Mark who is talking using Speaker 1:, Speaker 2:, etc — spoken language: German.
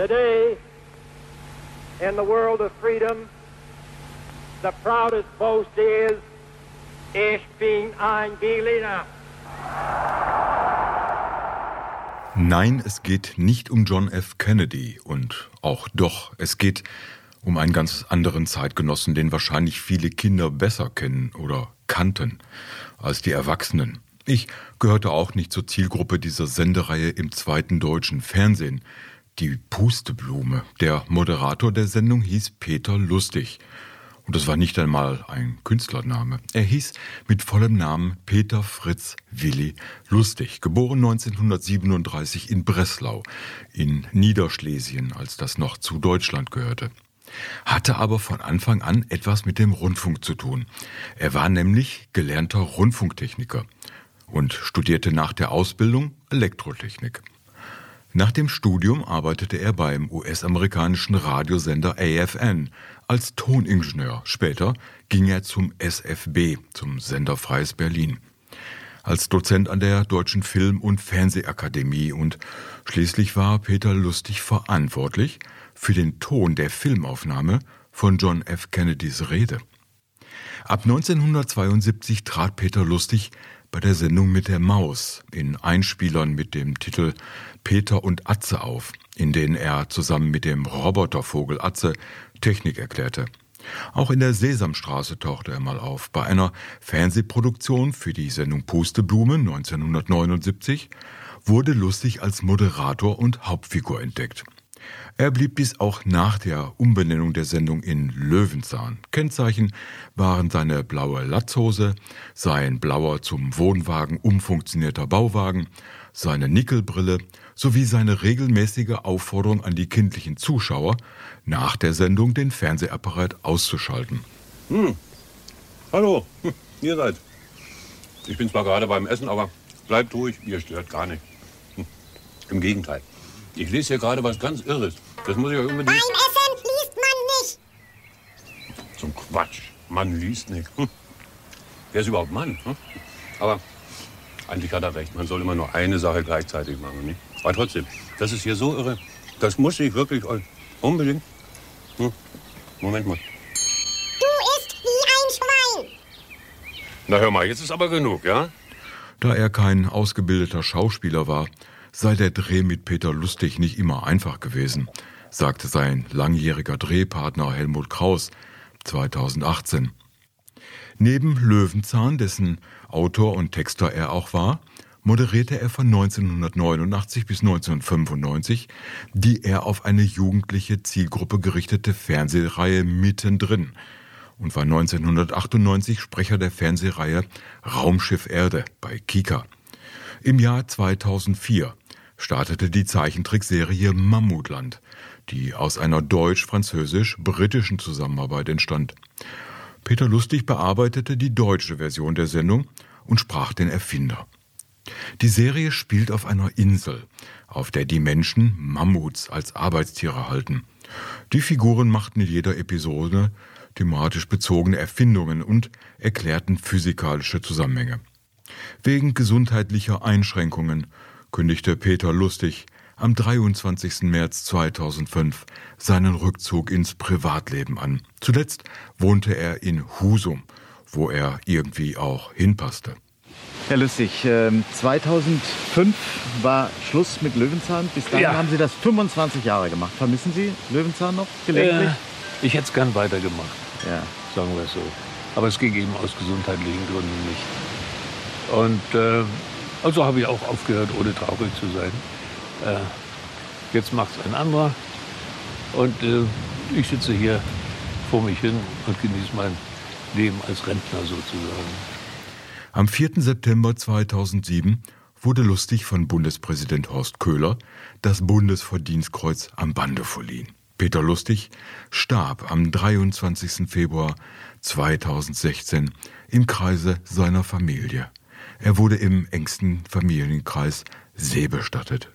Speaker 1: Today, in the world of freedom, the proudest boast is, Ich bin ein Berliner.
Speaker 2: Nein, es geht nicht um John F. Kennedy und auch doch, es geht um einen ganz anderen Zeitgenossen, den wahrscheinlich viele Kinder besser kennen oder kannten als die Erwachsenen. Ich gehörte auch nicht zur Zielgruppe dieser Sendereihe im zweiten deutschen Fernsehen. Die Pusteblume. Der Moderator der Sendung hieß Peter Lustig. Und es war nicht einmal ein Künstlername. Er hieß mit vollem Namen Peter Fritz Willi Lustig, geboren 1937 in Breslau, in Niederschlesien, als das noch zu Deutschland gehörte. Hatte aber von Anfang an etwas mit dem Rundfunk zu tun. Er war nämlich gelernter Rundfunktechniker und studierte nach der Ausbildung Elektrotechnik. Nach dem Studium arbeitete er beim US-amerikanischen Radiosender AFN als Toningenieur. Später ging er zum SFB, zum Sender Freies Berlin. Als Dozent an der Deutschen Film- und Fernsehakademie und schließlich war Peter Lustig verantwortlich für den Ton der Filmaufnahme von John F. Kennedys Rede. Ab 1972 trat Peter Lustig bei der Sendung mit der Maus in Einspielern mit dem Titel Peter und Atze auf, in denen er zusammen mit dem Robotervogel Atze Technik erklärte. Auch in der Sesamstraße tauchte er mal auf, bei einer Fernsehproduktion für die Sendung Pusteblume 1979 wurde Lustig als Moderator und Hauptfigur entdeckt. Er blieb dies auch nach der Umbenennung der Sendung in Löwenzahn. Kennzeichen waren seine blaue Latzhose, sein blauer zum Wohnwagen umfunktionierter Bauwagen, seine Nickelbrille sowie seine regelmäßige Aufforderung an die kindlichen Zuschauer, nach der Sendung den Fernsehapparat auszuschalten.
Speaker 3: Hm. Hallo, hm, ihr seid. Ich bin zwar gerade beim Essen, aber bleibt ruhig, ihr stört gar nicht. Hm. Im Gegenteil. Ich lese hier gerade was ganz Irres. Das muss ich euch unbedingt.
Speaker 4: Beim Essen liest man
Speaker 3: nicht. Zum Quatsch. Man liest nicht. Hm. Wer ist überhaupt Mann? Hm? Aber eigentlich hat er recht. Man soll immer nur eine Sache gleichzeitig machen. Nicht? Aber trotzdem, das ist hier so irre. Das muss ich wirklich euch unbedingt. Hm. Moment mal.
Speaker 4: Du isst wie ein Schwein.
Speaker 3: Na hör mal, jetzt ist aber genug, ja?
Speaker 2: Da er kein ausgebildeter Schauspieler war, sei der Dreh mit Peter Lustig nicht immer einfach gewesen, sagte sein langjähriger Drehpartner Helmut Kraus 2018. Neben Löwenzahn, dessen Autor und Texter er auch war, moderierte er von 1989 bis 1995 die er auf eine jugendliche Zielgruppe gerichtete Fernsehreihe Mittendrin und war 1998 Sprecher der Fernsehreihe Raumschiff Erde bei Kika. Im Jahr 2004 startete die Zeichentrickserie Mammutland, die aus einer deutsch-französisch-britischen Zusammenarbeit entstand. Peter Lustig bearbeitete die deutsche Version der Sendung und sprach den Erfinder. Die Serie spielt auf einer Insel, auf der die Menschen Mammuts als Arbeitstiere halten. Die Figuren machten in jeder Episode thematisch bezogene Erfindungen und erklärten physikalische Zusammenhänge. Wegen gesundheitlicher Einschränkungen kündigte Peter Lustig am 23. März 2005 seinen Rückzug ins Privatleben an. Zuletzt wohnte er in Husum, wo er irgendwie auch hinpasste.
Speaker 5: Herr Lustig, 2005 ähm, war Schluss mit Löwenzahn. Bis dahin ja. haben Sie das 25 Jahre gemacht. Vermissen Sie Löwenzahn noch gelegentlich? Äh,
Speaker 6: ich hätte es gern weitergemacht.
Speaker 5: Ja.
Speaker 6: Sagen wir es so. Aber es ging eben aus gesundheitlichen Gründen nicht. Und äh, also habe ich auch aufgehört, ohne traurig zu sein. Äh, jetzt macht es ein anderer. Und äh, ich sitze hier vor mich hin und genieße mein Leben als Rentner sozusagen.
Speaker 2: Am 4. September 2007 wurde lustig von Bundespräsident Horst Köhler das Bundesverdienstkreuz am Bande verliehen. Peter Lustig starb am 23. Februar 2016 im Kreise seiner Familie. Er wurde im engsten Familienkreis See bestattet.